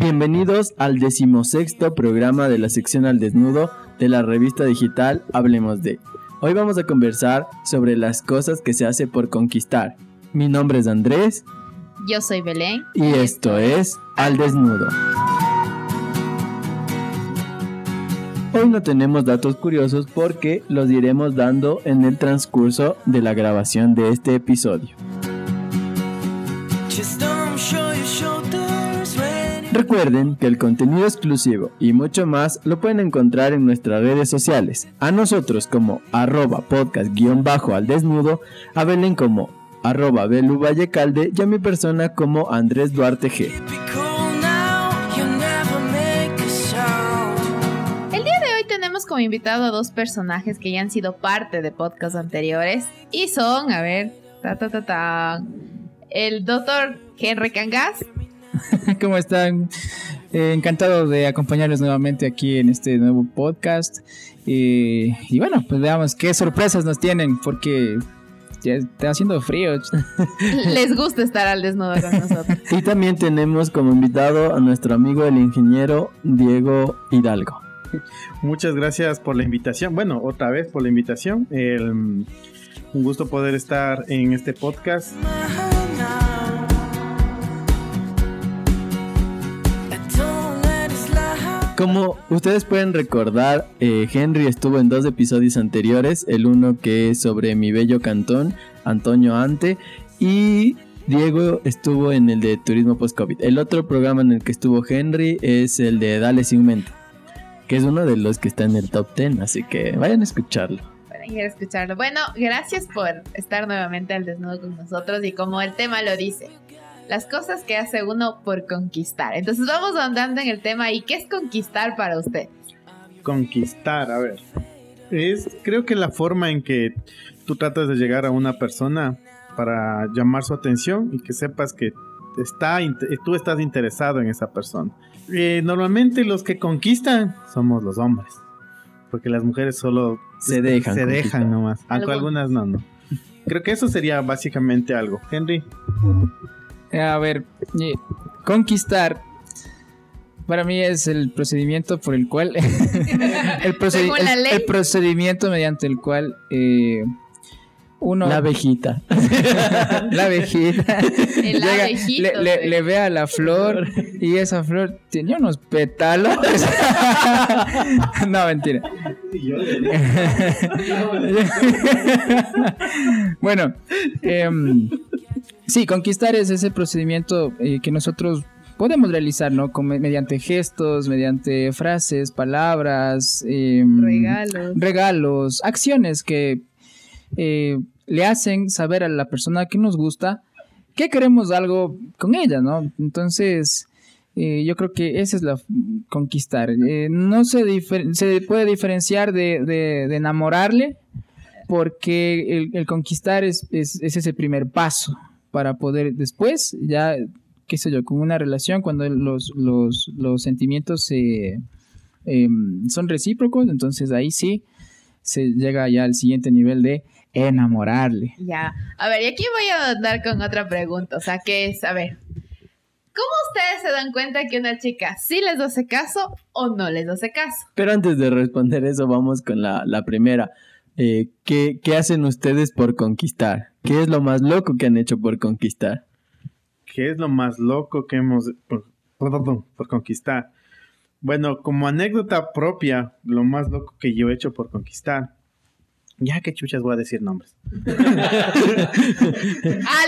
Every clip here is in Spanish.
Bienvenidos al decimosexto programa de la sección al desnudo de la revista digital Hablemos de. Hoy vamos a conversar sobre las cosas que se hace por conquistar. Mi nombre es Andrés. Yo soy Belén. Y esto es Al Desnudo. Hoy no tenemos datos curiosos porque los iremos dando en el transcurso de la grabación de este episodio. Recuerden que el contenido exclusivo y mucho más lo pueden encontrar en nuestras redes sociales. A nosotros como arroba podcast-al desnudo, a Belén como arroba Belu Vallecalde y a mi persona como Andrés Duarte G. El día de hoy tenemos como invitado a dos personajes que ya han sido parte de podcasts anteriores y son, a ver, ta ta ta ta, el doctor Henry Cangas ¿Cómo están? Eh, encantado de acompañarles nuevamente aquí en este nuevo podcast. y bueno, pues veamos qué sorpresas nos tienen, porque ya está haciendo frío. Les gusta estar al desnudo con nosotros. y también tenemos como invitado a nuestro amigo el ingeniero Diego Hidalgo. Muchas gracias por la invitación. Bueno, otra vez por la invitación. un gusto poder estar en este podcast. Como ustedes pueden recordar, eh, Henry estuvo en dos episodios anteriores, el uno que es sobre mi bello cantón, Antonio Ante, y Diego estuvo en el de Turismo Post-COVID. El otro programa en el que estuvo Henry es el de Dale Sin que es uno de los que está en el top 10, así que vayan a escucharlo. Vayan a escucharlo. Bueno, gracias por estar nuevamente al desnudo con nosotros y como el tema lo dice, las cosas que hace uno por conquistar. Entonces vamos andando en el tema y ¿qué es conquistar para usted? Conquistar, a ver. Es creo que la forma en que tú tratas de llegar a una persona para llamar su atención y que sepas que está, tú estás interesado en esa persona. Eh, normalmente los que conquistan somos los hombres, porque las mujeres solo se dejan, se dejan nomás, aunque algunas no, no. Creo que eso sería básicamente algo. Henry. A ver, conquistar para mí es el procedimiento por el cual el, procedimiento mediante el cual eh, uno la abejita. La abejita. Le, ve a la flor y esa flor tiene unos pétalos no mentira. Bueno eh, Sí, conquistar es ese procedimiento eh, que nosotros podemos realizar, ¿no? mediante gestos, mediante frases, palabras, em, regalos. regalos, acciones que eh, le hacen saber a la persona que nos gusta que queremos algo con ella, ¿no? Entonces, eh, yo creo que esa es la conquistar. no se, se puede diferenciar de, enamorarle porque el, conquistar es, es ese primer paso para poder después, ya, qué sé yo, con una relación, cuando los, los, los sentimientos em, son recíprocos, entonces ahí sí se llega ya al siguiente nivel de enamorarle. Ya, a ver, y aquí voy a dar con otra pregunta, o sea, que es, a ver, ¿Cómo ustedes se dan cuenta que una chica sí les hace caso o no les hace caso? Pero antes de responder eso, vamos con la, la primera. Eh, ¿qué, hacen ustedes por conquistar? ¿Qué es lo más loco que han hecho por conquistar? ¿Qué es lo más loco que hemos por, por, conquistar? Bueno, como anécdota propia, lo más loco que yo he hecho por conquistar. Ya que chuchas voy a decir nombres. Al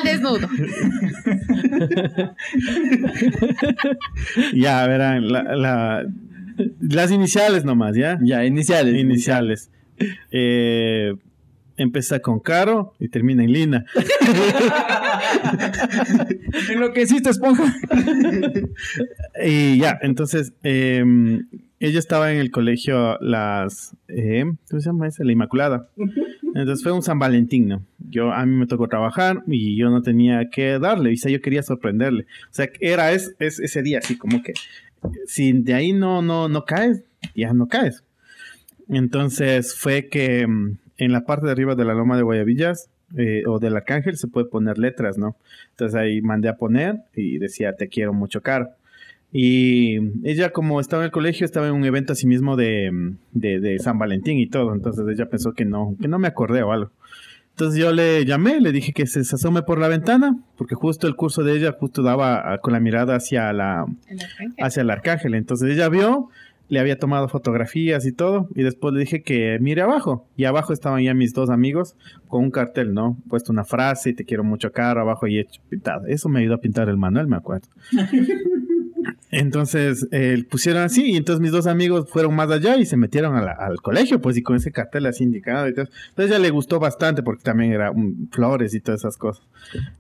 desnudo. ya, verán, las iniciales nomás, ¿ya? Ya, iniciales. Iniciales. Eh, empieza con Caro y termina en Lina. en lo que hiciste, esponja. y ya, entonces, em, ella estaba en el colegio las... Eh, ¿Cómo se llama esa? La Inmaculada. Entonces fue un San Valentín, ¿no? Yo, a mí me tocó trabajar y yo no tenía que darle, o sea, yo quería sorprenderle. O sea, era es, ese día así como que si de ahí no, no, no caes, ya no caes. Entonces fue que mm, en la parte de arriba de la loma de Guayavillas eh, o del Arcángel se puede poner letras, ¿no? Entonces ahí mandé a poner y decía te quiero mucho caro. Y ella como estaba en el colegio, estaba en un evento así mismo de, de, de San Valentín y todo. Entonces ella pensó que no, que no me acordé o algo. Entonces yo le llamé, le dije que se asome por la ventana, porque justo el curso de ella justo daba ah, con la mirada hacia la El hacia el arcángel. Entonces ella vio, le había tomado fotografías y todo, y después le dije que mire abajo. Y abajo estaban ya mis dos amigos con un cartel, ¿no? Puesto una frase, te quiero mucho caro, abajo y hecho pintado. Eso me ayudó a pintar el manual, me acuerdo. Entonces eh, pusieron así y entonces mis dos amigos fueron más allá y se metieron a la- al colegio pues y con ese cartel así indicado y todo. Entonces ella le gustó bastante porque también era flores y todas esas cosas.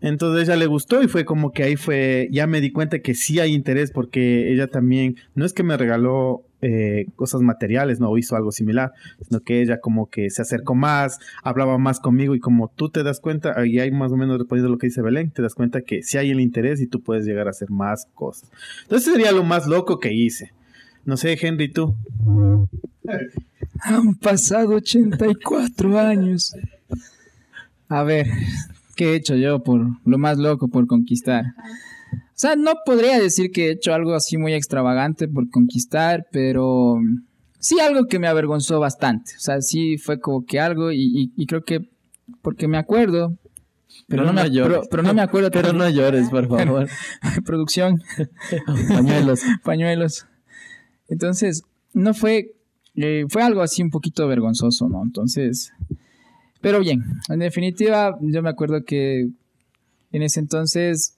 Entonces ella le gustó y fue como que ahí fue, ya me di cuenta que sí hay interés porque ella también, no es que me regaló eh, cosas materiales, no hizo algo similar, sino que ella como que se acercó más, hablaba más conmigo y como tú te das cuenta, y hay más o menos respondiendo lo que dice Belén, te das cuenta que sí hay el interés y tú puedes llegar a hacer más cosas. Entonces sería lo más loco que hice. No sé, Henry, tú. Han pasado 84 años. A ver, ¿qué he hecho yo por lo más loco por conquistar? O sea, no podría decir que he hecho algo así muy extravagante por conquistar, pero sí algo que me avergonzó bastante. O sea, sí fue como que algo y, y- y creo que porque me acuerdo, pero, no, me, llores. pero, pero no me acuerdo. Pero no llores, por favor. producción. Pañuelos. pañuelos. Entonces, no fue, eh, fue algo así un poquito vergonzoso, ¿no? Entonces, pero bien, en definitiva, yo me acuerdo que en ese entonces,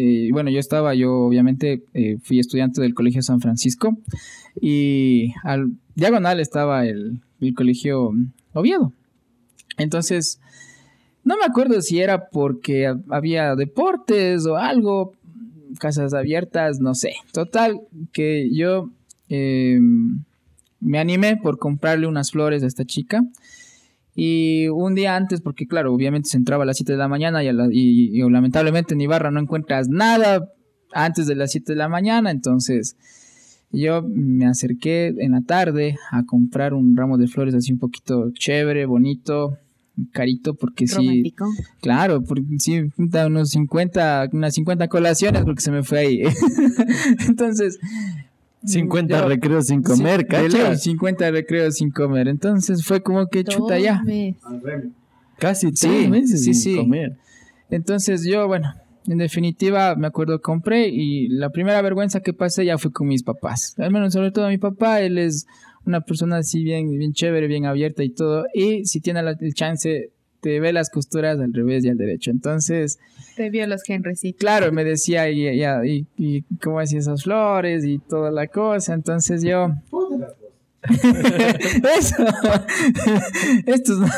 eh, bueno, yo estaba, yo obviamente eh, fui estudiante del Colegio San Francisco y al diagonal estaba el, el Colegio Oviedo. Entonces, no me acuerdo si era porque ha- había deportes o algo, casas abiertas, no sé. Total, que yo eh, me animé por comprarle unas flores a esta chica. Y un día antes, porque claro, obviamente se entraba a las 7 de la mañana y, a la- y- y lamentablemente en Ibarra no encuentras nada antes de las 7 de la mañana, entonces yo me acerqué en la tarde a comprar un ramo de flores así un poquito chévere, bonito, carito, porque sí. Claro, porque sí, unos 50, unas 50 colaciones porque se me fue ahí. Entonces... 50 yo- recreos sin comer, sí, cacha. 50 recreos sin comer. Entonces fue como que chuta ya. Casi Sí, tres meses sí, sin sí. comer. Entonces yo, bueno, en definitiva me acuerdo compré y la primera vergüenza que pasé ya fue con mis papás. Al menos sobre todo mi papá, él es una persona así bien, bien chévere, bien abierta y todo. Y si tiene la- el chance, te ve las costuras al revés y al derecho. Entonces... Te vio los genrecitos. Claro, me decía, y, y, y, y cómo hacía esas flores y toda la cosa. Entonces yo. Eso. Estos no,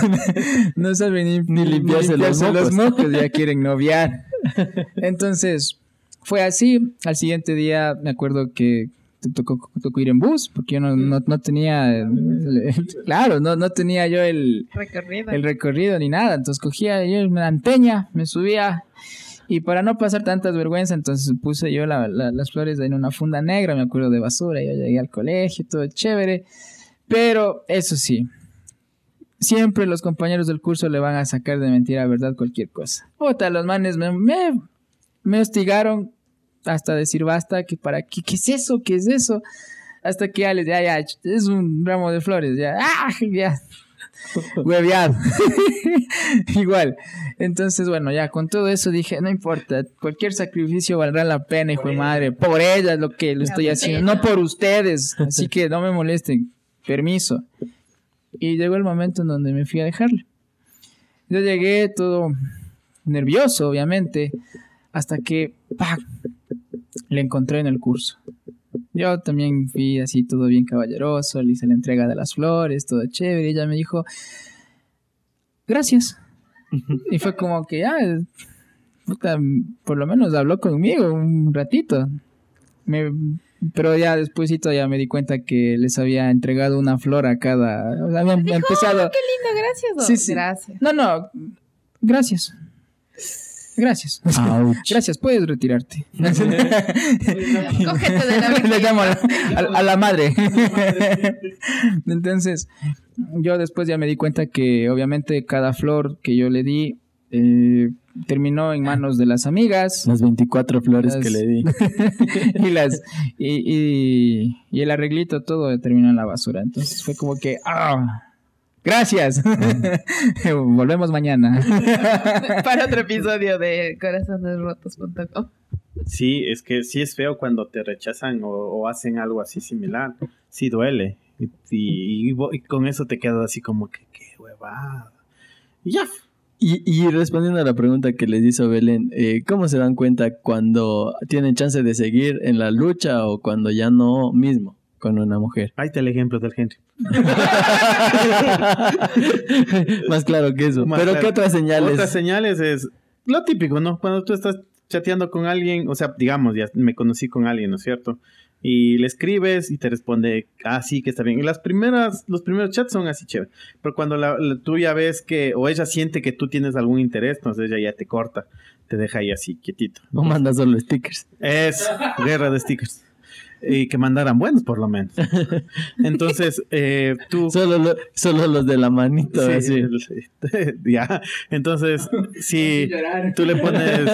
no saben ni, Ni limpiarse los mocos. mocos, ya quieren noviar. Entonces, fue así. Al siguiente día me acuerdo que te tocó, tocó ir en bus, porque yo no, no, no tenía. claro, no, no tenía yo el, Recorrido. el recorrido ni nada. Entonces cogía yo una anteña, me subía y para no pasar tantas vergüenzas, entonces puse yo la- la- las flores en una funda negra, me acuerdo de basura. Yo llegué al colegio, todo chévere. Pero eso sí, siempre los compañeros del curso le van a sacar de mentira a verdad cualquier cosa. Puta, los manes me, me, me hostigaron hasta decir basta, que para qué, qué es eso, qué es eso. Hasta que ya les ya, ya, es un ramo de flores, ya, ah, ya, hueveado. Igual. Entonces, bueno, ya con todo eso dije, no importa, cualquier sacrificio valdrá la pena, hijo de madre. Por ella es lo que lo estoy haciendo, no por ustedes. Así que no me molesten. Permiso. Y llegó el momento en donde me fui a dejarle. Yo llegué todo nervioso, obviamente, hasta que ¡pac! le encontré en el curso. Yo también fui así todo bien caballeroso, le hice la entrega de las flores, todo chévere, y ella me dijo, gracias. y fue como que ya, puta, por lo menos habló conmigo un ratito. Me, pero ya despuésito ya me di cuenta que les había entregado una flor a cada... o sea, habían empezado... "Oh, Qué lindo, gracias. Doc". Sí, sí. Gracias. No, no, gracias. Gracias. Ouch. Gracias, puedes retirarte. Cógete de la Le llamo a la, a- a la madre. Entonces, yo después ya me di cuenta que obviamente cada flor que yo le di, eh, terminó en manos de las amigas. Las 24 flores Las- que le di. y las y, y- y el arreglito todo terminó en la basura. Entonces fue como que ¡ah! Gracias. Volvemos mañana. Para otro episodio de corazonesrotos.com. Sí, es que sí es feo cuando te rechazan o, o hacen algo así similar. Sí duele. Y, y- y vo- y con eso te quedas así como que, qué huevada. Y ya. Y, y respondiendo a la pregunta que les hizo Belén, eh, ¿cómo se dan cuenta cuando tienen chance de seguir en la lucha o cuando ya no mismo con una mujer? Ahí está el ejemplo del Henry. Más claro que eso. Más Pero claro. ¿qué otras señales? Otras señales es lo típico, ¿no? Cuando tú estás chateando con alguien, o sea, digamos, ya me conocí con alguien, ¿no es cierto? Y le escribes y te responde, ah, sí, que está bien. Y las primeras, los primeros chats son así chévere. Pero cuando la, la- tú ya ves que, o ella siente que tú tienes algún interés, entonces ella ya te corta, te deja ahí así, quietito. No manda solo stickers. Es guerra de stickers. Y que mandaran buenos, por lo menos. Entonces, eh, tú... Solo, lo- solo los de la manito. Sí, así. ya. Entonces, si tú le pones,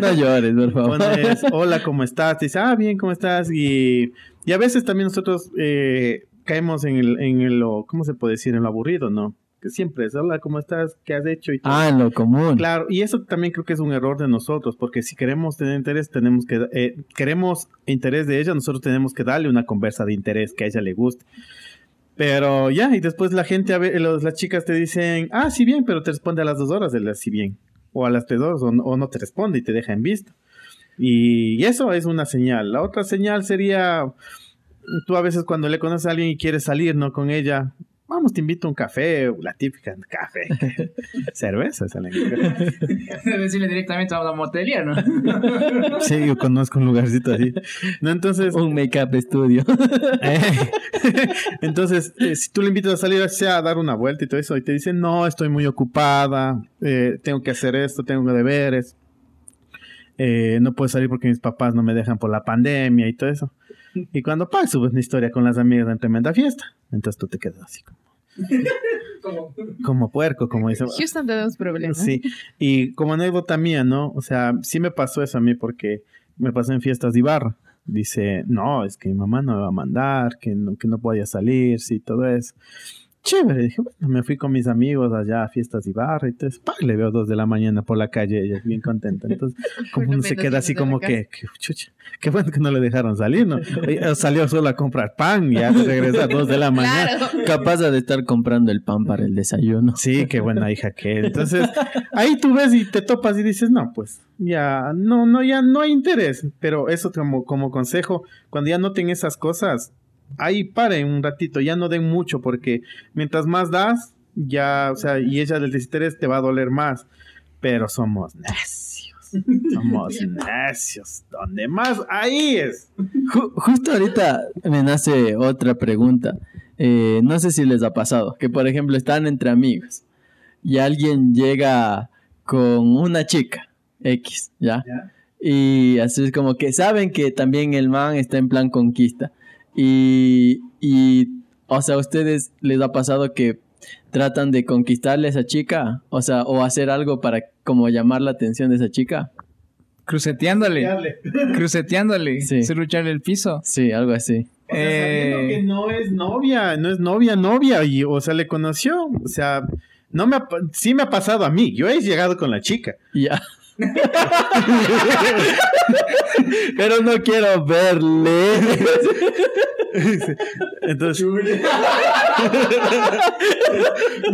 No llores, por favor. pones hola, ¿cómo estás? Te dice, ah, bien, ¿cómo estás? Y, y a veces también nosotros eh, caemos en el, en el, lo- ¿cómo se puede decir? En lo aburrido, ¿no? Que siempre es, hola, ¿cómo estás? ¿Qué has hecho? Y todo. Ah, en lo común. Claro, y eso también creo que es un error de nosotros, porque si queremos tener interés, tenemos que, eh, queremos interés de ella, nosotros tenemos que darle una conversa de interés que a ella le guste. Pero ya, y después la gente, a ve- los- las chicas te dicen, ah, sí bien, pero te responde a las dos horas del sí bien, o a las tres horas, o, no- o no te responde y te deja en visto. Y eso es una señal. La otra señal sería, tú a veces cuando le conoces a alguien y quieres salir, ¿no? Con ella, vamos, te invito a un café, la típica, café, cerveza, salen. Decirle directamente a la motería, ¿no? Sí, yo conozco un lugarcito así. No, entonces, Un make-up estudio. eh, entonces, eh, si tú le invitas a salir sea a dar una vuelta y todo eso, y te dicen, no, estoy muy ocupada, eh, tengo que hacer esto, tengo deberes, eh, no puedo salir porque mis papás no me dejan por la pandemia y todo eso. Y cuando pa, subes una historia con las amigas en tremenda fiesta, entonces tú te quedas así como, como puerco, como dicen. Houston tenemos problemas. Sí, y como anécdota mía, ¿no? O sea, sí me pasó eso a mí porque me pasó en fiestas de Ibarra. Dice, no, es que mi mamá no me va a mandar, que no, que no podía salir, sí, todo eso. Chévere, dije, bueno, me fui con mis amigos allá a fiestas de Ibarra y entonces, pa, le veo dos de la mañana por la calle, ella bien contenta. Entonces, como uno se queda así como que, que, chucha, qué bueno que no le dejaron salir, ¿no? Salió solo a comprar pan y ya regresa a dos de la mañana. Claro. Capaz de estar comprando el pan para el desayuno. Sí, qué buena hija que es. Entonces, ahí tú ves y te topas y dices, no, pues, ya, no, no, ya no hay interés. Pero eso como, como consejo, cuando ya noten esas cosas, ahí paren un ratito, ya no den mucho, porque mientras más das, ya, o sea, y ella del desinterés te va a doler más. Pero somos necios. Somos necios. Donde más, ahí es. Ju- justo ahorita me nace otra pregunta. Eh, no sé si les ha pasado que, por ejemplo, están entre amigos y alguien llega con una chica X, ¿ya? Y así es como que saben que también el man está en plan conquista. Y, y, o sea, ¿a ustedes les ha pasado que tratan de conquistarle a esa chica? O sea, o hacer algo para como llamar la atención de esa chica. Cruceteándole. Cruceteándole. Sí. Lucharle el piso. Sí, algo así. O sea, sabiendo Eh, que no es novia, no es novia, novia, y, o sea, le conoció, o sea, no me ha, sí me ha pasado a mí, yo he llegado con la chica. Ya. Pero no quiero verle. Entonces,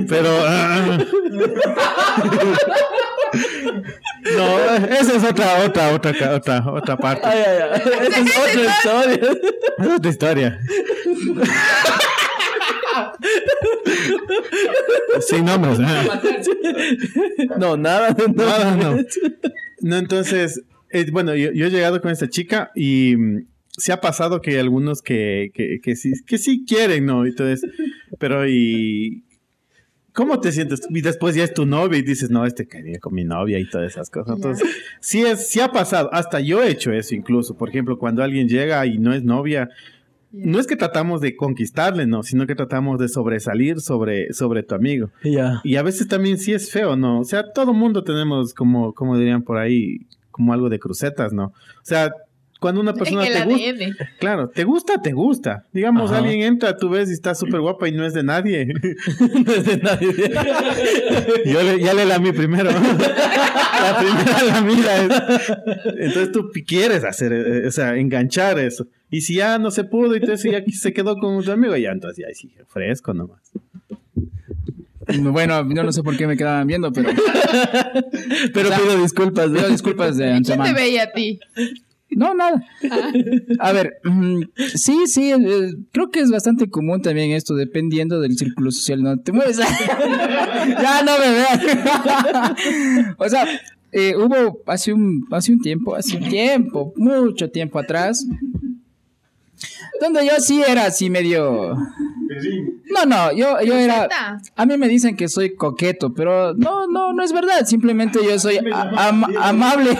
pero, ah. no, esa es otra, otra, otra, otra, otra parte, Ay, ay, ay. Esa es otra historia. es otra historia. Sin nombres, ah. No, nada, no. Nada, no. No, entonces, eh, bueno, yo, yo he llegado con esta chica y mm, se ha pasado que hay algunos que, que, que sí, que sí quieren, ¿no? Entonces, pero y... ¿Cómo te sientes? Y después ya es tu novia y dices, no, este quería con mi novia y todas esas cosas. Entonces, sí, es, sí ha pasado. Hasta yo he hecho eso incluso. Por ejemplo, cuando alguien llega y no es novia, no es que tratamos de conquistarle, no, sino que tratamos de sobresalir sobre, sobre tu amigo. Ya. Y a veces también sí es feo, ¿no? O sea, todo mundo tenemos como, como dirían por ahí, como algo de crucetas, ¿no? O sea, cuando una persona en el te gusta, claro, te gusta, te gusta. Digamos, Ajá. alguien entra, tú ves y está súper guapa y no es de nadie. No es de nadie. Yo le, ya le lamí primero. la primera lamida es. Entonces tú quieres hacer, eh, o sea, enganchar eso. Y si ya no se pudo y entonces ya se quedó con tu amigo, ya entonces ya sí, fresco nomás. Bueno, yo no sé por qué me quedaban viendo, pero Pero O sea, pido disculpas. pido disculpas de ¿Quién te antemano. veía a ti? No, nada. A ver, mm, sí, sí, eh, creo que es bastante común también esto, dependiendo del círculo social, ¿no? Te mueves. ya no me veas. o sea, eh, hubo hace un, hace un tiempo, hace un tiempo, mucho tiempo atrás, donde yo sí era así medio... No, no, yo, yo era... A mí me dicen que soy coqueto, pero no, no, no es verdad. Simplemente yo soy am- amable.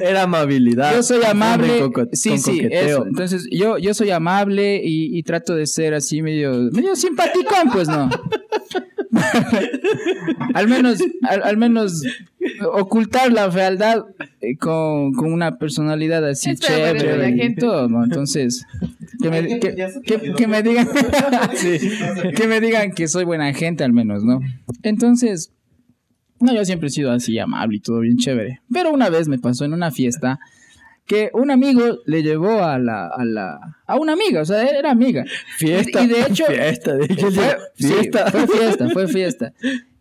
Era amabilidad. Yo soy amable. Con sí, con sí, eso. Entonces, yo, yo soy amable y, y trato de ser así medio, medio simpaticón, pues no. al menos, al, al menos ocultar la fealdad eh, con, con una personalidad así chévere la y gente- todo, ¿no? Entonces, que me, que, que- que me digan, Sí, que me digan que soy buena gente al menos, ¿no? Entonces, no, yo siempre he sido así amable y todo bien chévere. Pero una vez me pasó en una fiesta que un amigo le llevó a la, a la, a una amiga, o sea, era amiga. Fiesta. Y de hecho, Fiesta, de hecho. fue, sí, fiesta. fue fiesta, fue fiesta.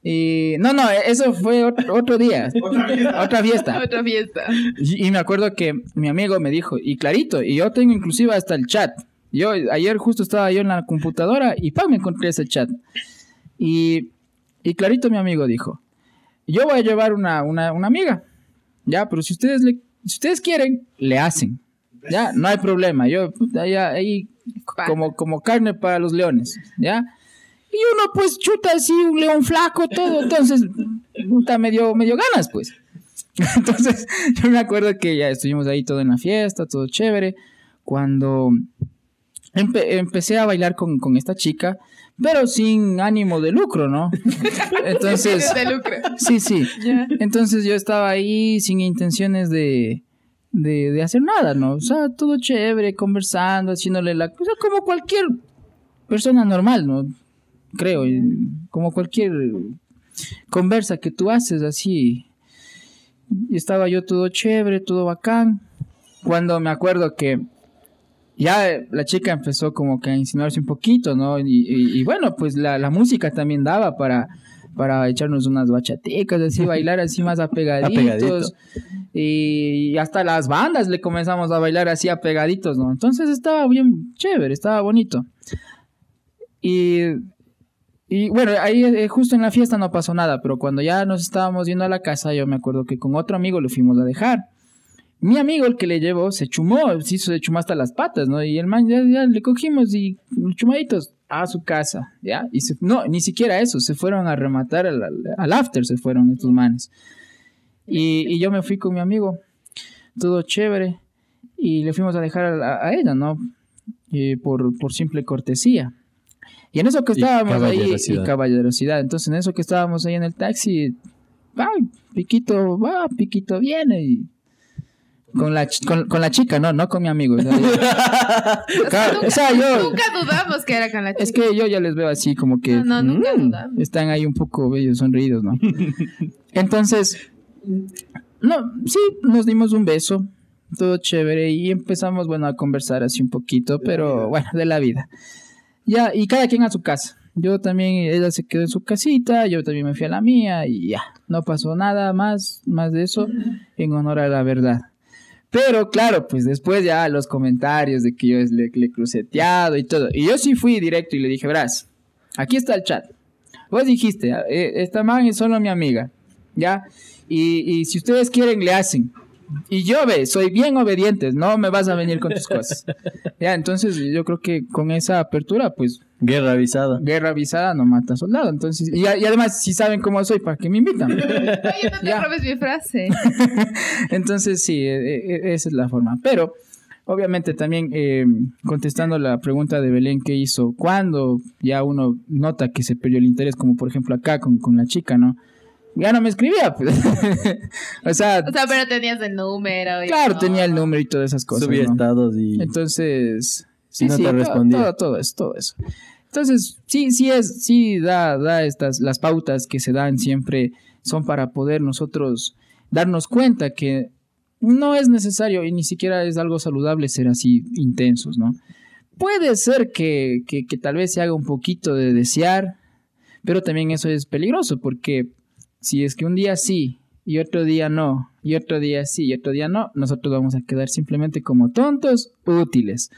Y no, no, eso fue otro, otro día, otra fiesta. Otra fiesta. Y, y me acuerdo que mi amigo me dijo, y clarito, y yo tengo inclusive hasta el chat. Yo ayer justo estaba yo en la computadora y ¡pam! me encontré ese chat. Y, y clarito mi amigo dijo, yo voy a llevar una, una, una amiga. Ya, pero si ustedes le, si ustedes quieren, le hacen. Ya, no hay problema. Yo, ya, ahí, como, como carne para los leones. Ya. Y uno, pues, chuta así, un león flaco, todo. Entonces, puta, medio, medio ganas, pues. Entonces, yo me acuerdo que ya estuvimos ahí todo en la fiesta, todo chévere. Cuando empe- empecé a bailar con, con esta chica, pero sin ánimo de lucro, ¿no? Entonces, De lucro. sí, sí. Entonces yo estaba ahí sin intenciones de, de, de hacer nada, ¿no? O sea, todo chévere, conversando, haciéndole la... O sea, como cualquier persona normal, ¿no? Creo, como cualquier conversa que tú haces así. Y estaba yo todo chévere, todo bacán. Cuando me acuerdo que ya la chica empezó como que a insinuarse un poquito, ¿no? Y, y- y bueno, pues la, la música también daba para, para echarnos unas bachaticas, así, bailar así más apegaditos. Apegadito. Y hasta las bandas le comenzamos a bailar así apegaditos, ¿no? Entonces estaba bien chévere, estaba bonito. Y, y bueno, ahí eh, justo en la fiesta no pasó nada, pero cuando ya nos estábamos yendo a la casa, yo me acuerdo que con otro amigo lo fuimos a dejar. Mi amigo, el que le llevó, se chumó, se hizo de chumar hasta las patas, ¿no? Y el man ya, ya le cogimos y chumaditos a su casa, ¿ya? Y se- no, ni siquiera eso, se fueron a rematar al, after, se fueron estos manes. Y, y yo me fui con mi amigo, todo chévere, y le fuimos a dejar a, a ella, ¿no? Y por, por simple cortesía. Y en eso que Y estábamos ahí, y caballerosidad. caballerosidad, entonces en eso que estábamos ahí en el taxi, va, Piquito va, Piquito viene, y con la, con, con la chica, no, no con mi amigo. o sea, yo- Claro, o sea, yo, Nunca dudamos que era con la chica. es que yo ya les veo así como que No, no, nunca mm, dudamos. están ahí un poco bellos, sonridos, ¿no? Entonces, no, sí, nos dimos un beso, todo chévere, y empezamos, bueno, a conversar así un poquito, pero bueno, de la vida. Ya, y cada quien a su casa. Yo también, ella se quedó en su casita, yo también me fui a la mía, y ya, no pasó nada más, más de eso, en honor a la verdad. Pero claro, pues después ya los comentarios de que yo le, le cruceteado y todo. Y yo sí fui directo y le dije, verás, aquí está el chat. Vos dijiste, eh, esta man es solo mi amiga, ¿ya? Y, y si ustedes quieren, le hacen. Y yo, ve, soy bien obediente, no me vas a venir con tus cosas. Ya, entonces yo creo que con esa apertura, pues, Guerra avisada. guerra avisada no mata soldado. Entonces, y, y además, si saben cómo soy, ¿para qué me invitan? Oye, no te Ya. robes mi frase. Entonces, sí, e- e- esa es la forma. Pero, obviamente también eh, contestando la pregunta de Belén que hizo, ¿cuándo ya uno nota que se perdió el interés? Como por ejemplo acá con, con la chica, ¿no? Ya no me escribía, pues. o sea, O sea, pero tenías el número. y claro, tenía el número y todas esas cosas. Subí ¿no? estados y... Entonces, sí, no sí, te todo, respondía. todo, todo eso, todo eso. Entonces, sí, sí es, sí da, da estas, las pautas que se dan siempre son para poder nosotros darnos cuenta que no es necesario y ni siquiera es algo saludable ser así intensos, ¿no? Puede ser que, que, que tal vez se haga un poquito de desear, pero también eso es peligroso porque si es que un día sí y otro día no, y otro día sí y otro día no, nosotros vamos a quedar simplemente como tontos útiles.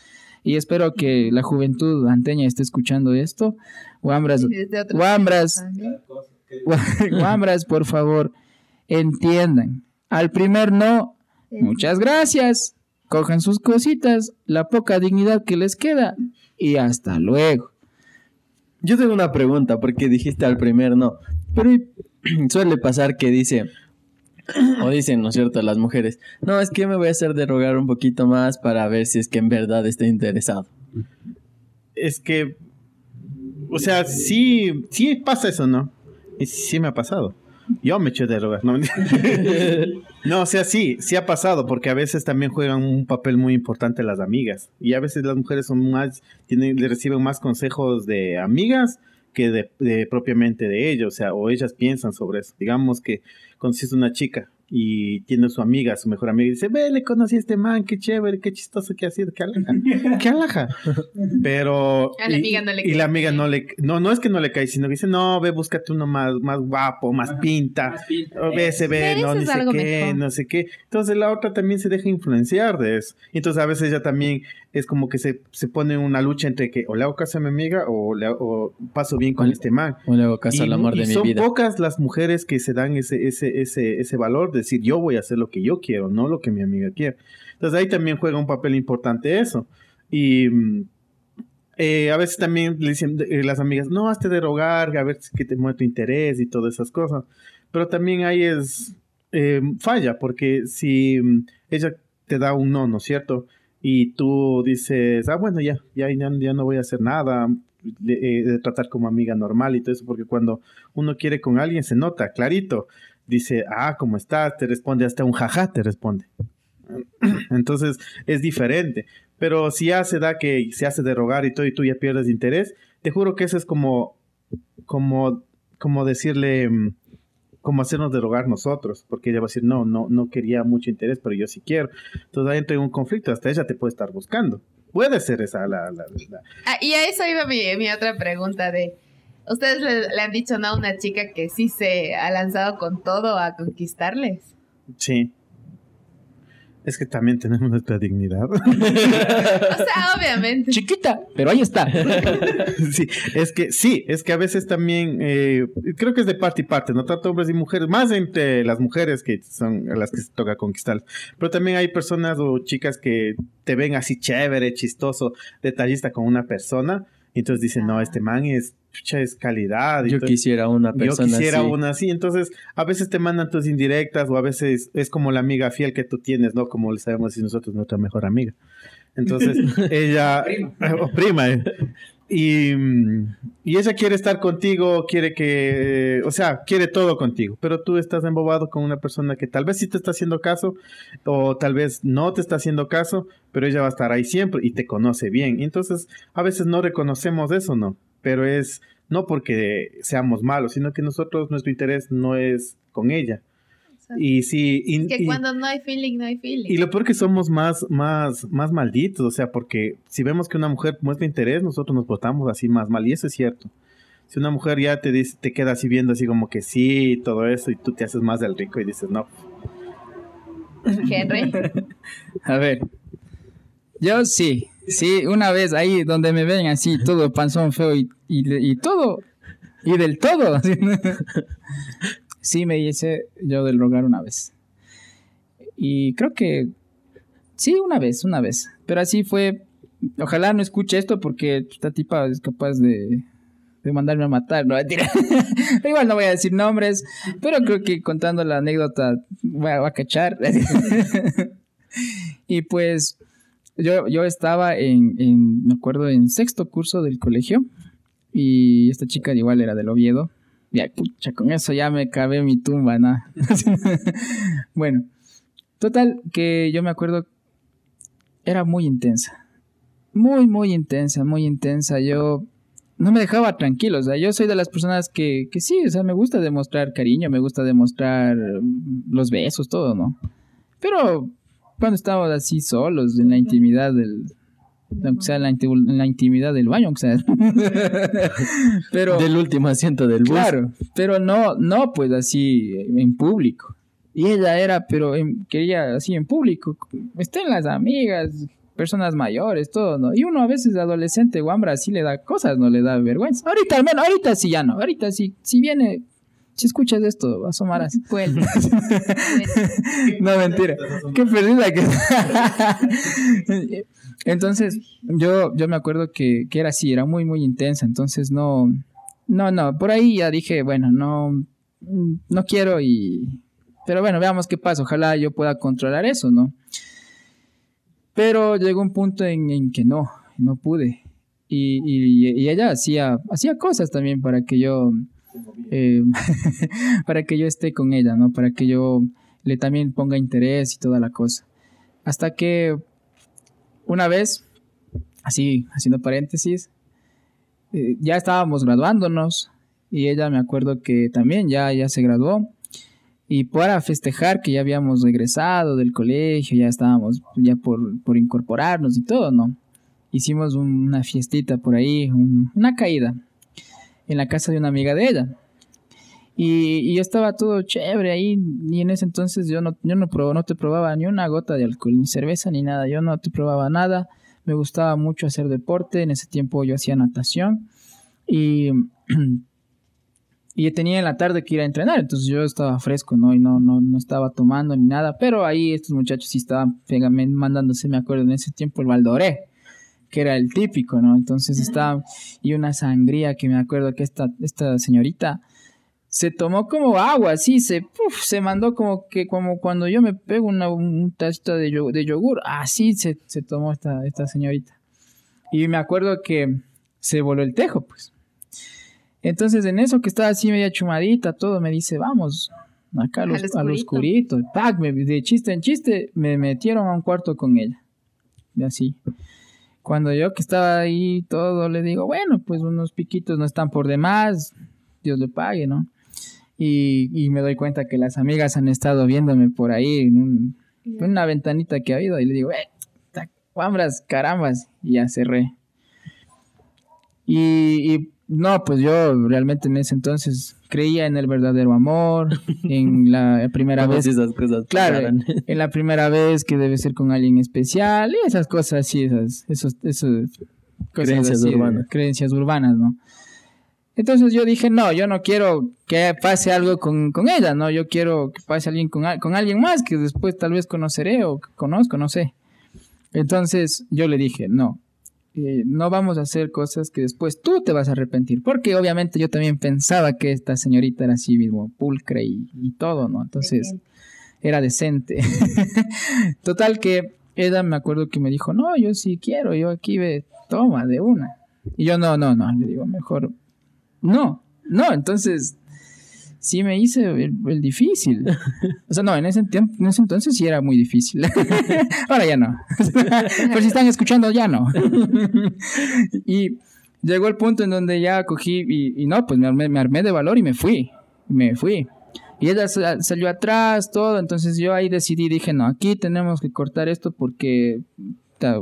Y espero que la juventud anteña esté escuchando esto. Guambras, Guambras. guambras, por favor, entiendan. Al primer no, muchas gracias. Cojan sus cositas, la poca dignidad que les queda y hasta luego. Yo tengo una pregunta, porque dijiste al primer no. Pero suele pasar que dice, o dicen, ¿no es cierto?, las mujeres, no, es que me voy a hacer de rogar un poquito más para ver si es que en verdad está interesado. Es que, o sea, sí, sí pasa eso, ¿no? Y sí me ha pasado. Yo me eché de rogar, no, no, o sea, sí, sí ha pasado, porque a veces también juegan un papel muy importante las amigas. Y a veces las mujeres son más, tienen, reciben más consejos de amigas que de, de propiamente de ellos, o sea, o ellas piensan sobre eso. Digamos que conoces una chica y tiene su amiga, su mejor amiga, y dice, ve, le conocí a este man, qué chévere, qué chistoso que ha sido, qué alaja, qué alaja. Pero... A la y- amiga no le Y la cae amiga no le... No, no es que no le cae, sino que dice, no, ve, búscate uno más, más guapo, más pinta. O ve, se ve, no, ni sé qué, mejor. no sé qué. Entonces la otra también se deja influenciar de eso. Entonces a veces ella también es como que se, se pone una lucha entre que o le hago caso a mi amiga o, le, o paso bien con O- este man. O le hago caso Y al amor de mi son vida. pocas las mujeres que se dan ese, ese, ese, ese valor de decir yo voy a hacer lo que yo quiero, no lo que mi amiga quiere. Entonces ahí también juega un papel importante eso. Y mm, eh, a veces también le dicen eh, las amigas, no, hazte de rogar, a ver si que te mueve tu interés y todas esas cosas. Pero también ahí es eh, falla, porque si mm, ella te da un no, ¿no es cierto? Y tú dices, ah, bueno, ya, ya, ya, no voy a hacer nada, eh, de tratar como amiga normal y todo eso, porque cuando uno quiere con alguien se nota, clarito. Dice, ah, ¿cómo estás? Te responde hasta un jaja, te responde. Entonces es diferente. Pero si ya se da que se hace de rogar y todo y tú ya pierdes interés, te juro que eso es como, como, como decirle, mm, como hacernos de rogar nosotros, porque ella va a decir, no, no, no quería mucho interés, pero yo sí quiero. Entonces ahí entra en un conflicto, hasta ella te puede estar buscando. Puede ser esa la... la, la- Ah, y a eso iba mi, mi otra pregunta de... ¿Ustedes le, le han dicho no a una chica que sí se ha lanzado con todo a conquistarles? Sí. Es que también tenemos nuestra dignidad. O sea, obviamente. Chiquita, pero ahí está. sí, es que sí, es que a veces también eh, creo que es de parte y parte, no tanto hombres y mujeres, más entre las mujeres que son las que se toca conquistar, pero también hay personas o chicas que te ven así chévere, chistoso, detallista con una persona, y entonces dicen, no, este man es, pucha, es calidad. y Yo todo. quisiera una Yo persona quisiera así. una así, entonces a veces te mandan tus indirectas o a veces es como la amiga fiel que tú tienes, ¿no? Como le sabemos decir nosotros, nuestra mejor amiga. Entonces ella, o prima, eh. y, y ella quiere estar contigo, quiere que, o sea, quiere todo contigo, pero tú estás embobado con una persona que tal vez sí te está haciendo caso o tal vez no te está haciendo caso, pero ella va a estar ahí siempre y te conoce bien. Entonces a veces no reconocemos eso, ¿no? Pero es no porque seamos malos, sino que nosotros, nuestro interés no es con ella. Y sí, y, Es que y- cuando no hay feeling, no hay feeling. y lo peor que somos más, más, más malditos, o sea, porque si vemos que una mujer muestra interés, nosotros nos portamos así más mal, y eso es cierto. Si una mujer ya te dice, te queda así viendo así como que sí, todo eso, y tú te haces más del rico y dices, no, Henry. A ver. Yo sí, sí, una vez ahí donde me ven así, todo panzón feo y, y, todo, y del todo. Sí, me hice yo del rogar una vez. Y creo que, sí, una vez, una vez. Pero así fue, ojalá no escuche esto porque esta tipa es capaz de, de mandarme a matar, no igual no voy a decir nombres, pero creo que contando la anécdota va, va a cachar. y pues yo, yo estaba en, me acuerdo, en sexto curso del colegio y esta chica igual era del Oviedo. Y ay, pucha, con eso ya me cabé mi tumba, ¿no? bueno, total, que yo me acuerdo, era muy intensa. Muy, muy intensa, muy intensa. Yo no me dejaba tranquilo. O sea, yo soy de las personas que, que sí, o sea, me gusta demostrar cariño, me gusta demostrar los besos, todo, ¿no? Pero cuando estábamos así solos en la intimidad del, aunque sea en la, en la intimidad del baño, aunque sea. pero del último asiento del bus. Claro, pero no, no pues así en público. Y ella era, pero quería así en público, estén las amigas, personas mayores, todo, ¿no? Y uno a veces adolescente o hambre así le da cosas, no le da vergüenza. Ahorita, al menos, ahorita sí ya no. Ahorita sí, si viene, si escuchas esto, asomarás. Bueno. no, mentira. Qué perdida que. entonces, yo, yo me acuerdo que, que era así, era muy, muy intensa. Entonces, no. No, no, por ahí ya dije, bueno, no. No quiero y. Pero bueno, veamos qué pasa. Ojalá yo pueda controlar eso, ¿no? Pero llegó un punto en, que no, no pude. Y, y, ella hacía, hacía cosas también para que yo, eh, para que yo esté con ella, ¿no? Para que yo le también ponga interés y toda la cosa. Hasta que una vez, así, haciendo paréntesis, eh, ya estábamos graduándonos y ella me acuerdo que también ya, ya se graduó y para festejar que ya habíamos regresado del colegio, ya estábamos ya por, por incorporarnos y todo, ¿no? Hicimos una fiestita por ahí, una caída, en la casa de una amiga de ella. Y, y, estaba todo chévere ahí, y en ese entonces yo no, yo no, no te probaba ni una gota de alcohol, ni cerveza, ni nada, yo no te probaba nada, me gustaba mucho hacer deporte, en ese tiempo yo hacía natación, y y tenía en la tarde que ir a entrenar, entonces yo estaba fresco, ¿no? Y no, no, no estaba tomando ni nada, pero ahí estos muchachos sí estaban mandándose, me acuerdo, en ese tiempo el Valdoré, que era el típico, ¿no? Entonces estaba, y una sangría que me acuerdo que esta, esta señorita se tomó como agua, sí, se, se mandó como que, como cuando yo me pego una, un tacito de, de yogur, así se, se tomó esta, esta señorita. Y me acuerdo que se voló el tejo, pues. Entonces, en eso que estaba así media chumadita, todo me dice, vamos, acá al, oscurito. de chiste en chiste, me metieron a un cuarto con ella. Y así. Cuando yo que estaba ahí todo, le digo, bueno, pues unos piquitos no están por demás, Dios le pague, ¿no? Y, y me doy cuenta que las amigas han estado viéndome por ahí en, una ventanita que ha habido y le digo, eh, carambas, y ya cerré. Y, y no, pues yo realmente en ese entonces creía en el verdadero amor, en la primera vez. esas cosas claro, en la primera vez que debe ser con alguien especial y esas cosas así, esas, esos, esos creencias urbanas. Creencias urbanas, ¿no? Entonces yo dije, no, yo no quiero que pase algo con, con ella, ¿no? Yo quiero que pase alguien con, con alguien más que después tal vez conoceré o conozco, no sé. Entonces yo le dije, no, eh, no vamos a hacer cosas que después tú te vas a arrepentir. Porque obviamente yo también pensaba que esta señorita era así mismo, pulcra y, todo, ¿no? Entonces, era decente. Total que ella me acuerdo que me dijo, no, yo sí quiero, yo aquí ve, toma, de una. Y yo, no, no, no, le digo, mejor, no, no, entonces sí me hice el, difícil. O sea, no, en ese, tiempo, en ese entonces sí era muy difícil. Ahora ya no. Pero si están escuchando, ya no. y llegó el punto en donde ya cogí y, no, pues me armé, me armé, de valor y me fui. Me fui. Y ella salió atrás, todo. Entonces yo ahí decidí, dije, no, aquí tenemos que cortar esto porque está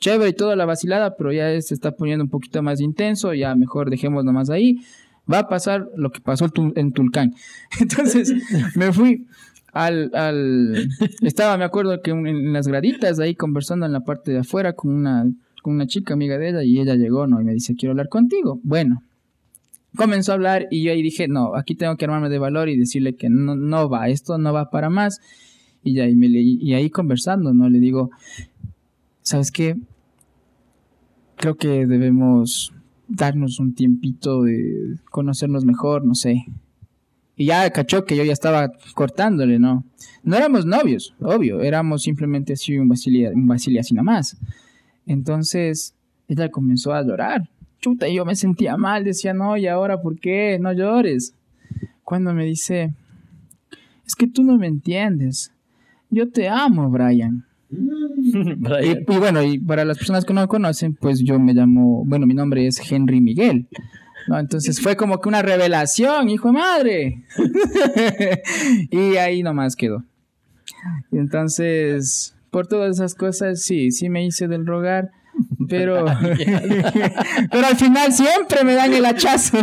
chévere y toda la vacilada, pero ya se está poniendo un poquito más intenso. Ya mejor dejemos nomás ahí va a pasar lo que pasó en Tulcán. Entonces me fui al, estaba, me acuerdo que en las graditas ahí conversando en la parte de afuera con una, con una chica amiga de ella y ella llegó, ¿no? Y me dice, quiero hablar contigo. Bueno, comenzó a hablar y yo ahí dije, no, aquí tengo que armarme de valor y decirle que no, no va, esto no va para más. Y, y, me, y ahí conversando, ¿no? Le digo, ¿sabes qué? Creo que debemos darnos un tiempito de conocernos mejor, no sé. Y ya cachó que yo ya estaba cortándole, ¿no? No éramos novios, obvio, éramos simplemente así un vacile, un nada más. Entonces, ella comenzó a llorar. Chuta, y yo me sentía mal, decía, no, ¿y ahora por qué? No llores. Cuando me dice, es que tú no me entiendes. Yo te amo. Brian. Y, y bueno, y para las personas que no me conocen, pues yo me llamo, bueno, mi nombre es Henry Miguel. ¿no? Entonces fue como que una revelación, hijo de madre. y ahí nomás quedó. Y entonces, por todas esas cosas, sí, sí me hice del rogar. Pero, pero al final siempre me dan el hachazo.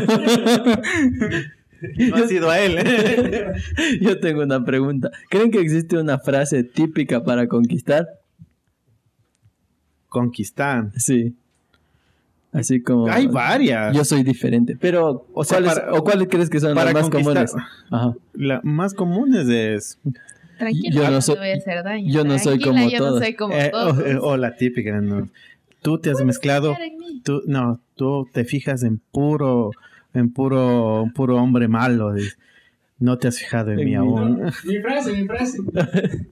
No ha sido a él. ¿eh? Yo tengo una pregunta. ¿Creen que existe una frase típica para conquistar? Conquistar. Sí. Así como. Hay varias. Yo soy diferente. Pero, O sea, ¿cuáles, para- ¿o cuáles crees que son para las más comunes? Ajá. La más comunes es Tranquila, Yo no soy- voy a hacer daño. yo no soy Tranquila, como yo todos. no soy como eh, todos. o, eh, o la típica, ¿no? Tú te has mezclado, tú no, tú te fijas en puro, en puro, puro hombre malo. No te has fijado en En mí mí, aún. Mi frase, mi frase.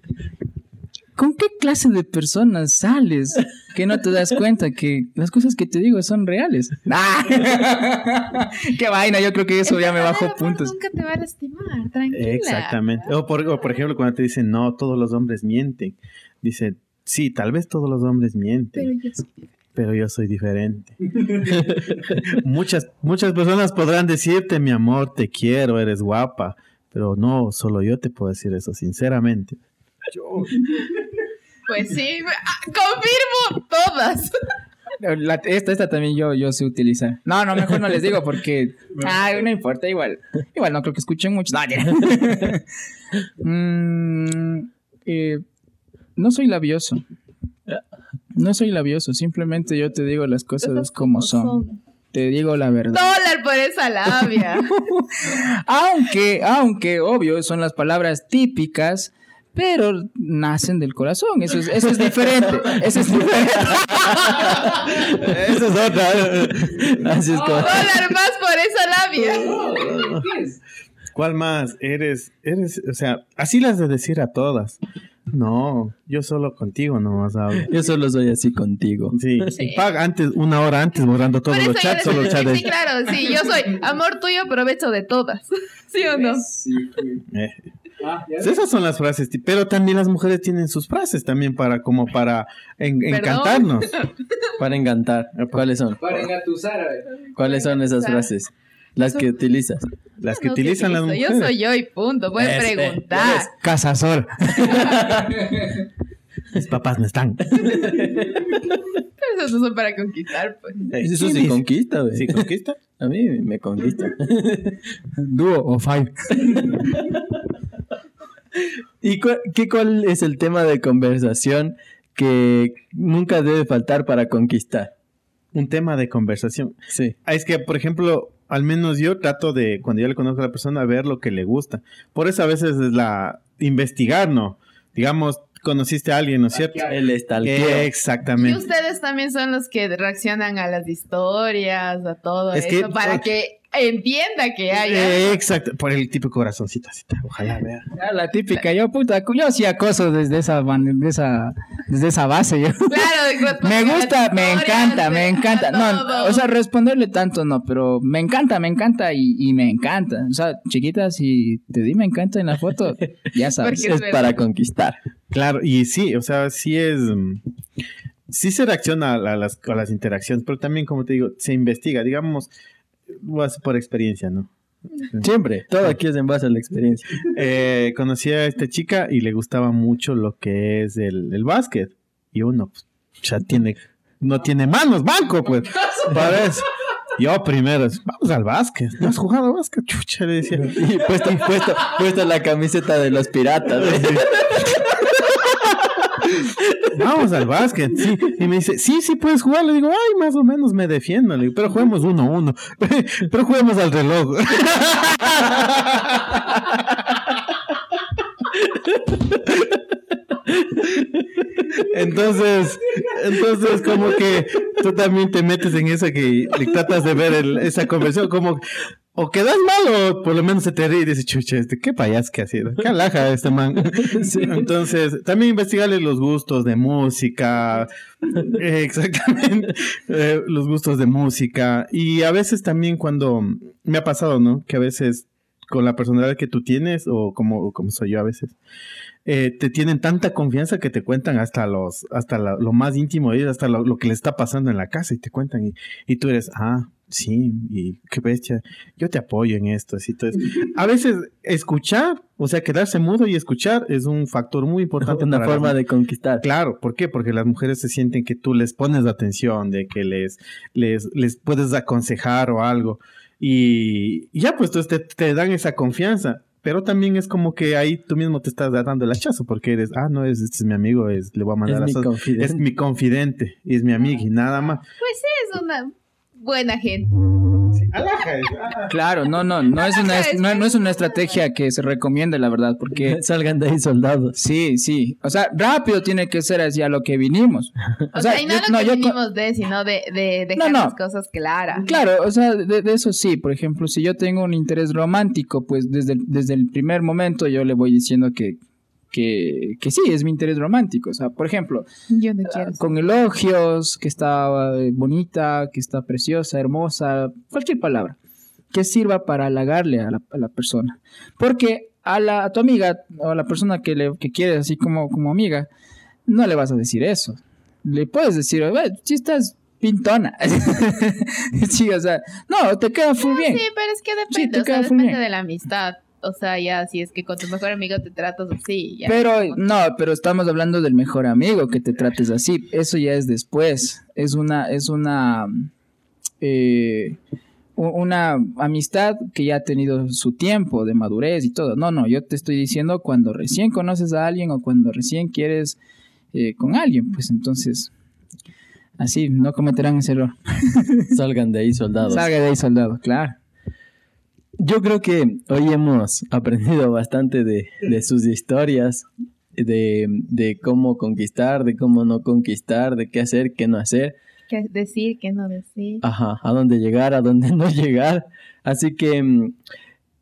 ¿Con qué clase de personas sales que no te das cuenta que las cosas que te digo son reales? ¡Ah! ¡Qué vaina! Yo creo que eso ya me bajó puntos. Nunca te va a lastimar, tranquila. Exactamente. O por, o por ejemplo, cuando te dicen, no, todos los hombres mienten. Dice, sí, tal vez todos los hombres mienten, Pero pero, yo yo soy diferente. muchas, muchas personas podrán decirte, mi amor, te quiero, eres guapa, pero no, solo yo te puedo decir eso, sinceramente. Pues sí, ah, confirmo todas. La- esta, esta también yo, yo sé utilizar. No, no, mejor no les digo porque. Ay, no importa, igual. Igual no creo que escuchen mucho. No, ya. Mm, eh, no soy labioso. No soy labioso, simplemente yo te digo las cosas como son. Te digo la verdad. Dólar por esa labia. Aunque, aunque, obvio, son las palabras típicas, pero nacen del corazón. Eso es, eso es diferente. Eso es diferente. Esa es otra. Así es como. Dólar más por esa labia. ¿Cuál más? Eres, eres, o sea, así las de decir a todas. No, yo solo contigo nomás hablo. Yo solo soy así contigo. Sí, Sí. paga antes, una hora antes borrando todos los eso chats, yo solo el decía, chat de... Sí, claro, sí, yo soy amor tuyo, provecho de todas. ¿Sí o no? Eh, Esas son las frases, pero también las mujeres tienen sus frases también para como para en- encantarnos. Para encantar. ¿Cuáles son? Para engatusar, ¿Cuáles son esas frases? Las que utilizas. Las que No utilizan las mujeres. Yo soy yo y punto. Pueden Es, eh, preguntar. Casasol. Mis papás no están. Pero esos no son para conquistar, pues. Eso ¿Quién sí conquista, güey. ¿Sí conquista? A mí me conquista. Dúo o five. ¿Y cuál, qué, cuál es el tema de conversación que nunca debe faltar para conquistar? Un tema de conversación. Sí. Ah, Es que, por ejemplo, al menos yo trato de, cuando ya le conozco a la persona, ver lo que le gusta. Por eso a veces es la investigar, ¿no? Digamos, conociste a alguien, ¿no es cierto? El estalqueo. Y Exactamente. ustedes también son los que reaccionan a las historias, a todo Es eso, que- para que entienda que hay. Eh, Exacto, por el típico corazoncito así, ojalá vea. Ah, La típica, yo puta, yo sí acoso desde esa, ban- de esa, desde esa base. Yo. Claro, Me gusta, me encanta, me encanta. No, o sea, responderle tanto no, pero me encanta, me encanta y, y me encanta. O sea, chiquita, si te di me encanta en la foto, ya sabes. Porque- Es verdad. para conquistar. Claro, y sí, o sea, sí es. Sí se reacciona a las, a las interacciones, pero también, como te digo, se investiga, digamos, lo hace por experiencia, ¿no? Siempre. Todo aquí es en base a la experiencia. Eh, conocí a esta chica y le gustaba mucho lo que es el, el básquet. Y uno, pues, ya tiene, no tiene manos, banco, pues, para eso. Yo primero, vamos al básquet. ¿No has jugado básquet? Chucha, le decía. Y puesto, puesto, puesto la camiseta de los piratas. ¿eh? Vamos al básquet, sí. Y me dice, sí, sí puedes jugar. Le digo, ay, más o menos me defiendo. Pero juguemos uno a uno. Pero juguemos al reloj. Entonces, entonces como que tú también te metes en esa que tratas de ver el- esa conversión como o quedas mal o por lo menos se te ríe y dices, chucha, este, qué payas que ha sido, qué alaja este man. Entonces, también investigarle los gustos de música, eh, exactamente, eh, los gustos de música. Y a veces también cuando me ha pasado, ¿no? Que a veces con la personalidad que tú tienes, o como, como soy yo a veces, eh, te tienen tanta confianza que te cuentan hasta los, hasta lo más íntimo de ellos, hasta lo, lo, que les está pasando en la casa y te cuentan y, y tú eres, ah, Sí, y qué bestia. Yo te apoyo en esto. Así, entonces, a veces escuchar, o sea, quedarse mudo y escuchar es un factor muy importante. Una forma de conquistar. Claro, ¿por qué? Porque las mujeres se sienten que tú les pones atención, de que les, les, les puedes aconsejar o algo. Y, ya, pues te, te, dan esa confianza. Pero también es como que ahí tú mismo te estás dando el hachazo porque eres, ah, no, es, este es mi amigo, es, le voy a mandar es a mi confidente. Es mi confidente, es mi amiga y nada más. Pues es una buena gente. Claro, no, no, no es una no, no, es una estrategia que se recomiende, la verdad, porque salgan de ahí soldados. Sí, sí, o sea, rápido tiene que ser hacia lo que vinimos. O, o sea, y no yo, lo que no, vinimos de, sino de, de dejar las cosas claras. Claro, o sea, de, de, eso sí, por ejemplo, si yo tengo un interés romántico, pues desde, desde el primer momento yo le voy diciendo que que, que, sí, es mi interés romántico. O sea, por ejemplo, Yo no quiero con elogios, que está bonita, que está preciosa, hermosa, cualquier palabra que sirva para halagarle a la, a la persona. Porque a, la, a tu amiga o a la persona que, le, que quieres así como, como amiga, no le vas a decir eso. Le puedes decir, si estás pintona. sí, o sea, no, te queda full no, bien. Sí, pero es que depende, sí, o sea, depende de la amistad o sea, ya si es que con tu mejor amigo te tratas así. Ya pero no, pero estamos hablando del mejor amigo que te trates así. Eso ya es después. Es una, es una, eh, una amistad que ya ha tenido su tiempo de madurez y todo. No, no, yo te estoy diciendo cuando recién conoces a alguien o cuando recién quieres eh, con alguien, pues entonces. Así, no cometerán ese error. Salgan de ahí soldados. Salgan de ahí soldados, claro. Yo creo que hoy hemos aprendido bastante de, de sus historias, de, de, cómo conquistar, de cómo no conquistar, de qué hacer, qué no hacer. Qué decir, qué no decir. Ajá, a dónde llegar, a dónde no llegar. Así que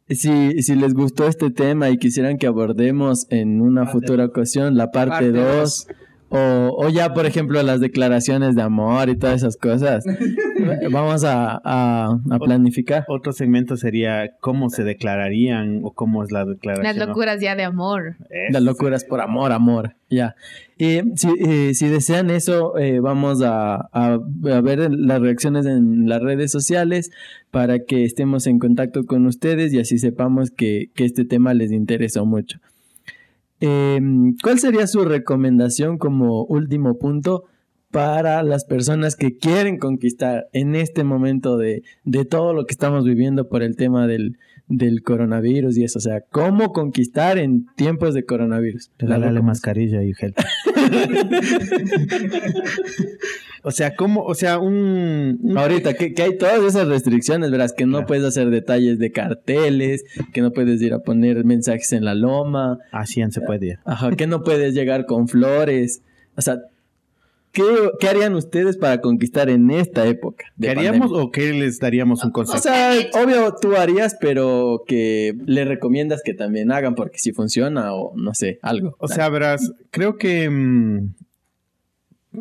si, si les gustó este tema y quisieran que abordemos en una parte futura ocasión la parte 2 o, o, ya, por ejemplo, las declaraciones de amor y todas esas cosas. Vamos a, a, a, planificar. Otro segmento sería cómo se declararían o cómo es la declaración. Las locuras ya de amor. Es. Las locuras por amor, amor. Ya. Y si, eh, si desean eso, eh, vamos a, a, a, ver las reacciones en las redes sociales para que estemos en contacto con ustedes y así sepamos que, que este tema les interesó mucho. Eh, ¿Cuál sería su recomendación como último punto para las personas que quieren conquistar en este momento de, de todo lo que estamos viviendo por el tema del, del, coronavirus y eso? O sea, ¿cómo conquistar en tiempos de coronavirus? Regálale mascarilla y gel. o sea, ¿cómo? O sea, un... Ahorita, que, que, hay todas esas restricciones, verás, que no claro. puedes hacer detalles de carteles, que no puedes ir a poner mensajes en la loma. Así se puede. Ajá, que no puedes llegar con flores. O sea, ¿Qué, ¿Qué, harían ustedes para conquistar en esta época? ¿Qué haríamos pandemia? o qué les daríamos un consejo? O sea, obvio tú harías, pero que le recomiendas que también hagan porque si funciona o no sé, algo. O sea, verás, creo que mmm,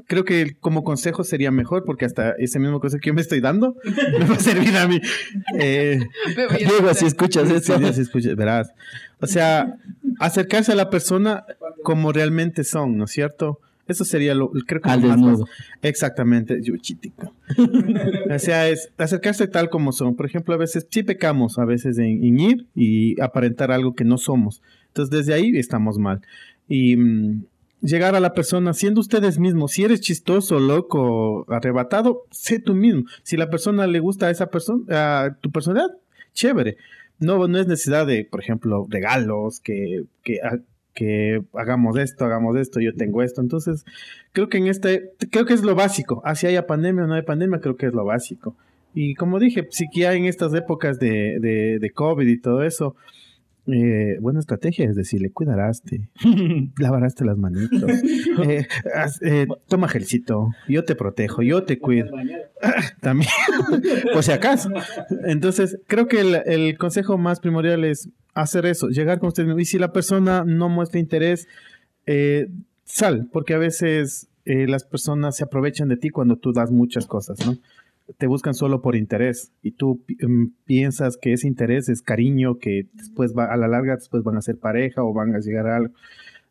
creo que como consejo sería mejor porque hasta ese mismo consejo que yo me estoy dando me va a servir a mí. Eh, Diego, si escuchas eso. Sí, si escuchas, verás. O sea, acercarse a la persona como realmente son, ¿no es cierto? Eso sería lo, creo que Al lo desnudo. Más, exactamente, yo chitico. o sea, es acercarse tal como son. Por ejemplo, a veces sí pecamos, a veces en, en, ir y aparentar algo que no somos. Entonces, desde ahí estamos mal. Y mmm, llegar a la persona siendo ustedes mismos. Si eres chistoso, loco, arrebatado, sé tú mismo. Si la persona le gusta a esa persona, a tu personalidad, chévere. No, no es necesidad de, por ejemplo, regalos, que, que que hagamos esto, hagamos esto, yo tengo esto. Entonces, creo que en este, creo que es lo básico. Así haya pandemia o no hay pandemia, creo que es lo básico. Y como dije, sí que hay en estas épocas de, de, de COVID y todo eso, eh, buena estrategia es decirle, cuidaraste, lavaraste las manitos, eh, eh, toma gelcito, yo te protejo, yo te cuido. También, por si acaso. Entonces, creo que el, el consejo más primordial es hacer eso, llegar con usted mismo. Y si la persona no muestra interés, eh, sal, porque a veces eh, las personas se aprovechan de ti cuando tú das muchas cosas, ¿no? Te buscan solo por interés y tú em, piensas que ese interés es cariño, que después va, a la larga después van a ser pareja o van a llegar a algo.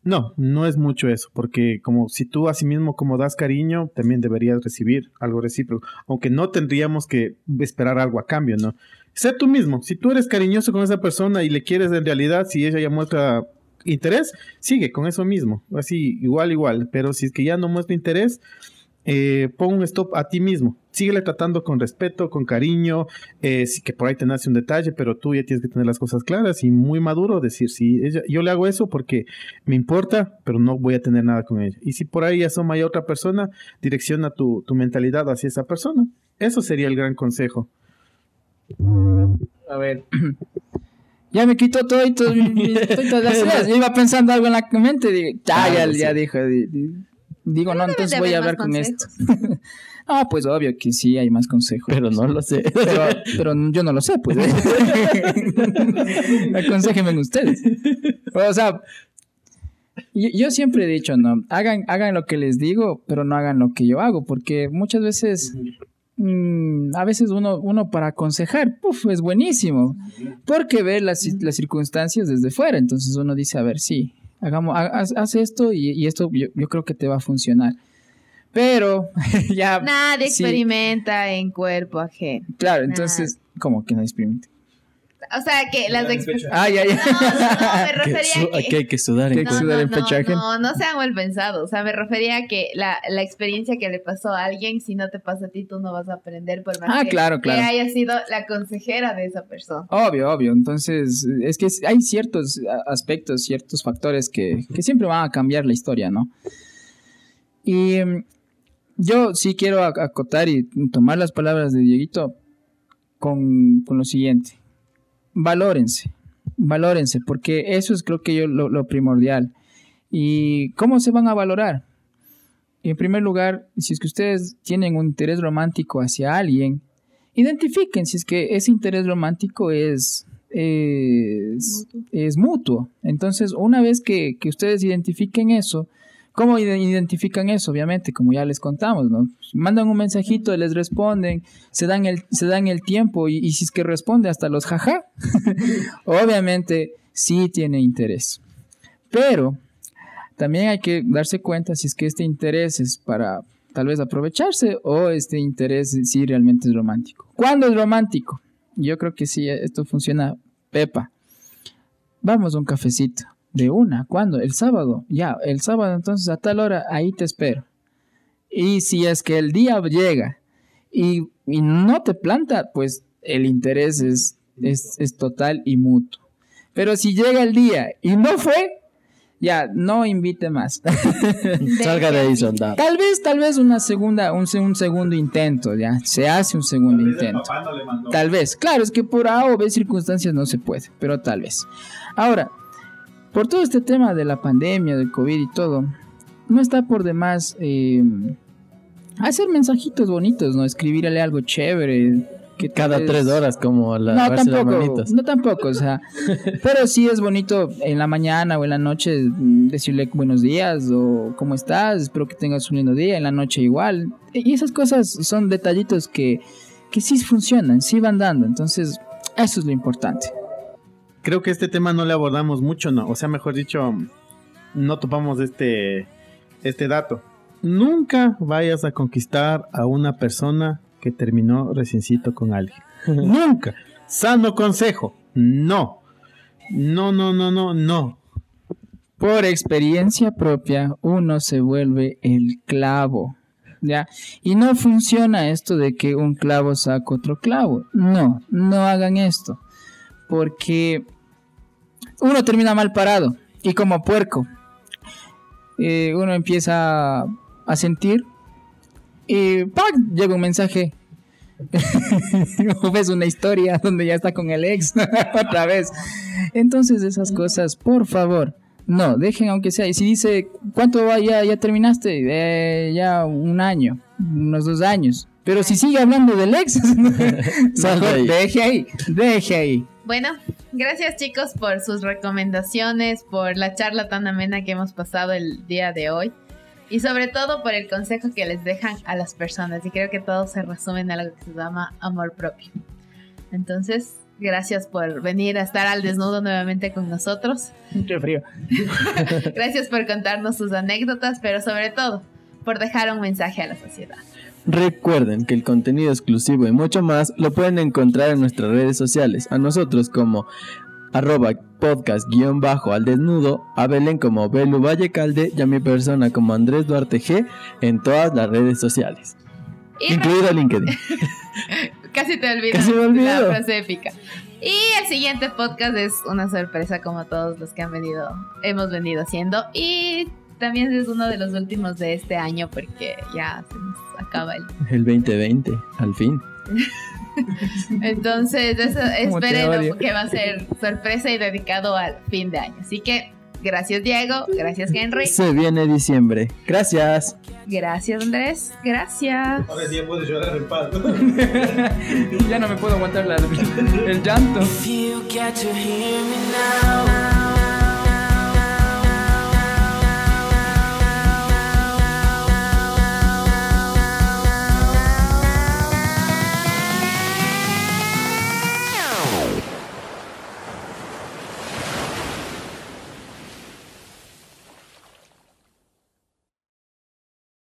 No, no es mucho eso, porque como si tú a sí mismo como das cariño, también deberías recibir algo recíproco, aunque no tendríamos que esperar algo a cambio, ¿no? Sé tú mismo, si tú eres cariñoso con esa persona y le quieres en realidad, si ella ya muestra interés, sigue con eso mismo, así igual, igual, pero si es que ya no muestra interés, eh, pon un stop a ti mismo. Síguele tratando con respeto, con cariño, eh, sí que por ahí te nace un detalle, pero tú ya tienes que tener las cosas claras y muy maduro decir, si ella, yo le hago eso porque me importa, pero no voy a tener nada con ella. Y si por ahí asoma ya otra persona, direcciona tu, tu mentalidad hacia esa persona. Eso sería el gran consejo. A ver. Ya me quitó todo y todo, estoy todas las ideas. Yo iba pensando algo en la mente y digo, ya, ya, Claro, ya sí. dijo. di- di- Digo, no, entonces voy a hablar con esto. Ah, pues obvio que sí, hay más consejos. Pero no lo sé. Pero, pero yo no lo sé, pues. Aconsejenme ustedes. O sea, yo, yo siempre he dicho, no, hagan, hagan lo que les digo, pero no hagan lo que yo hago, porque muchas veces, mm, a veces uno, uno para aconsejar, puf, es buenísimo, porque ve las, las circunstancias desde fuera, entonces uno dice, a ver, sí, hagamos, ha- haz, haz esto y, y esto yo, yo creo que te va a funcionar. Pero ya... Nadie sí. experimenta en cuerpo ajeno. Claro, entonces, como que no experimenta. O sea, que las experiencias... Ah, ya, ya. No, no, no, me Que refería a que... hay que sudar en Que No, sudar no, en no, pecho ajeno. no, no sean mal pensados. O sea, me refería a que la, la experiencia que le pasó a alguien, si no te pasa a ti, tú no vas a aprender por más Ah, que, claro, claro. que haya sido la consejera de esa persona. Obvio, obvio. Entonces, es que hay ciertos aspectos, ciertos factores que, que siempre van a cambiar la historia, ¿no? Y mm, yo sí quiero ac- acotar y tomar las palabras de Dieguito con, con lo siguiente. Valórense, valórense, porque eso es creo que yo lo, lo primordial. ¿Y cómo se van a valorar? En primer lugar, si es que ustedes tienen un interés romántico hacia alguien, identifiquen si es que ese interés romántico es, es, es mutuo. Entonces, una vez que, que ustedes identifiquen eso, ¿cómo ide- identifican eso? Obviamente, como ya les contamos, ¿no? Mandan un mensajito, les responden, se dan el, se dan el tiempo y, y si es que responde hasta los jaja, obviamente sí tiene interés. Pero también hay que darse cuenta si es que este interés es para tal vez aprovecharse o este interés sí realmente es romántico. ¿Cuándo es romántico? Yo creo que sí, esto funciona. Pepa, vamos a un cafecito. ¿De una? ¿Cuándo? El sábado. Ya, el sábado entonces a tal hora, ahí te espero. Y si es que el día llega y, y no te planta, pues el interés es, es, es total y mutuo. Pero si llega el día y no fue, ya, no invite más. Salga de ahí, soldado. Tal vez, tal vez una segunda, un, se- un segundo intento, ya. Se hace un segundo intento. Tal vez. Claro, es que por A o B circunstancias no se puede, pero tal vez. Ahora, por todo este tema de la pandemia, del COVID y todo, no está por demás eh, hacer mensajitos bonitos, ¿no? Escribirle algo chévere. Que Cada tres horas, como la no, las tampoco, manitos. no tampoco, o sea, pero sí es bonito en la mañana o en la noche decirle buenos días o cómo estás, espero que tengas un lindo día, en la noche igual. Y esas cosas son detallitos que, que sí funcionan, sí van dando, entonces eso es lo importante. Creo que este tema no le abordamos mucho, ¿no? O sea, mejor dicho, no topamos este, este dato. Nunca vayas a conquistar a una persona que terminó reciencito con alguien. Nunca. Sano consejo. No. No, no, no, no, no. Por experiencia propia, uno se vuelve el clavo. ¿Ya? Y no funciona esto de que un clavo saca otro clavo. No, no hagan esto. Porque uno termina mal parado. Y como puerco. eh, uno empieza a sentir. Y ¡pac! llega un mensaje. o ves una historia donde ya está con el ex otra vez. Entonces esas cosas, por favor, no, dejen aunque sea. Y si dice, ¿cuánto va? Ya, ya terminaste, eh, ya un año, unos dos años. Pero si sigue hablando del ex, mejor deje ahí, deje ahí. Bueno, gracias chicos por sus recomendaciones, por la charla tan amena que hemos pasado el día de hoy y sobre todo por el consejo que les dejan a las personas. Y creo que todo se resume en algo que se llama amor propio. Entonces, gracias por venir a estar al desnudo nuevamente con nosotros. Mucho frío. gracias por contarnos sus anécdotas, pero sobre todo por dejar un mensaje a la sociedad. Recuerden que el contenido exclusivo y mucho más lo pueden encontrar en nuestras redes sociales, a nosotros como arroba podcast guion bajo al desnudo, a Belén como Belu Vallecalde y a mi persona como Andrés Duarte G en todas las redes sociales, incluido LinkedIn. Casi te olvido, Casi me olvido. la frase épica. Y el siguiente podcast es una sorpresa como todos los que han venido, hemos venido haciendo y también es uno de los últimos de este año porque ya se nos acaba el... El 2020, al fin. Entonces, eso, esperen que va a ser sorpresa y dedicado al fin de año. Así que gracias Diego, gracias Henry. Se viene diciembre. Gracias. Gracias Andrés, gracias. Ahora sí puedes llorar el pato. ya no me puedo aguantar el llanto.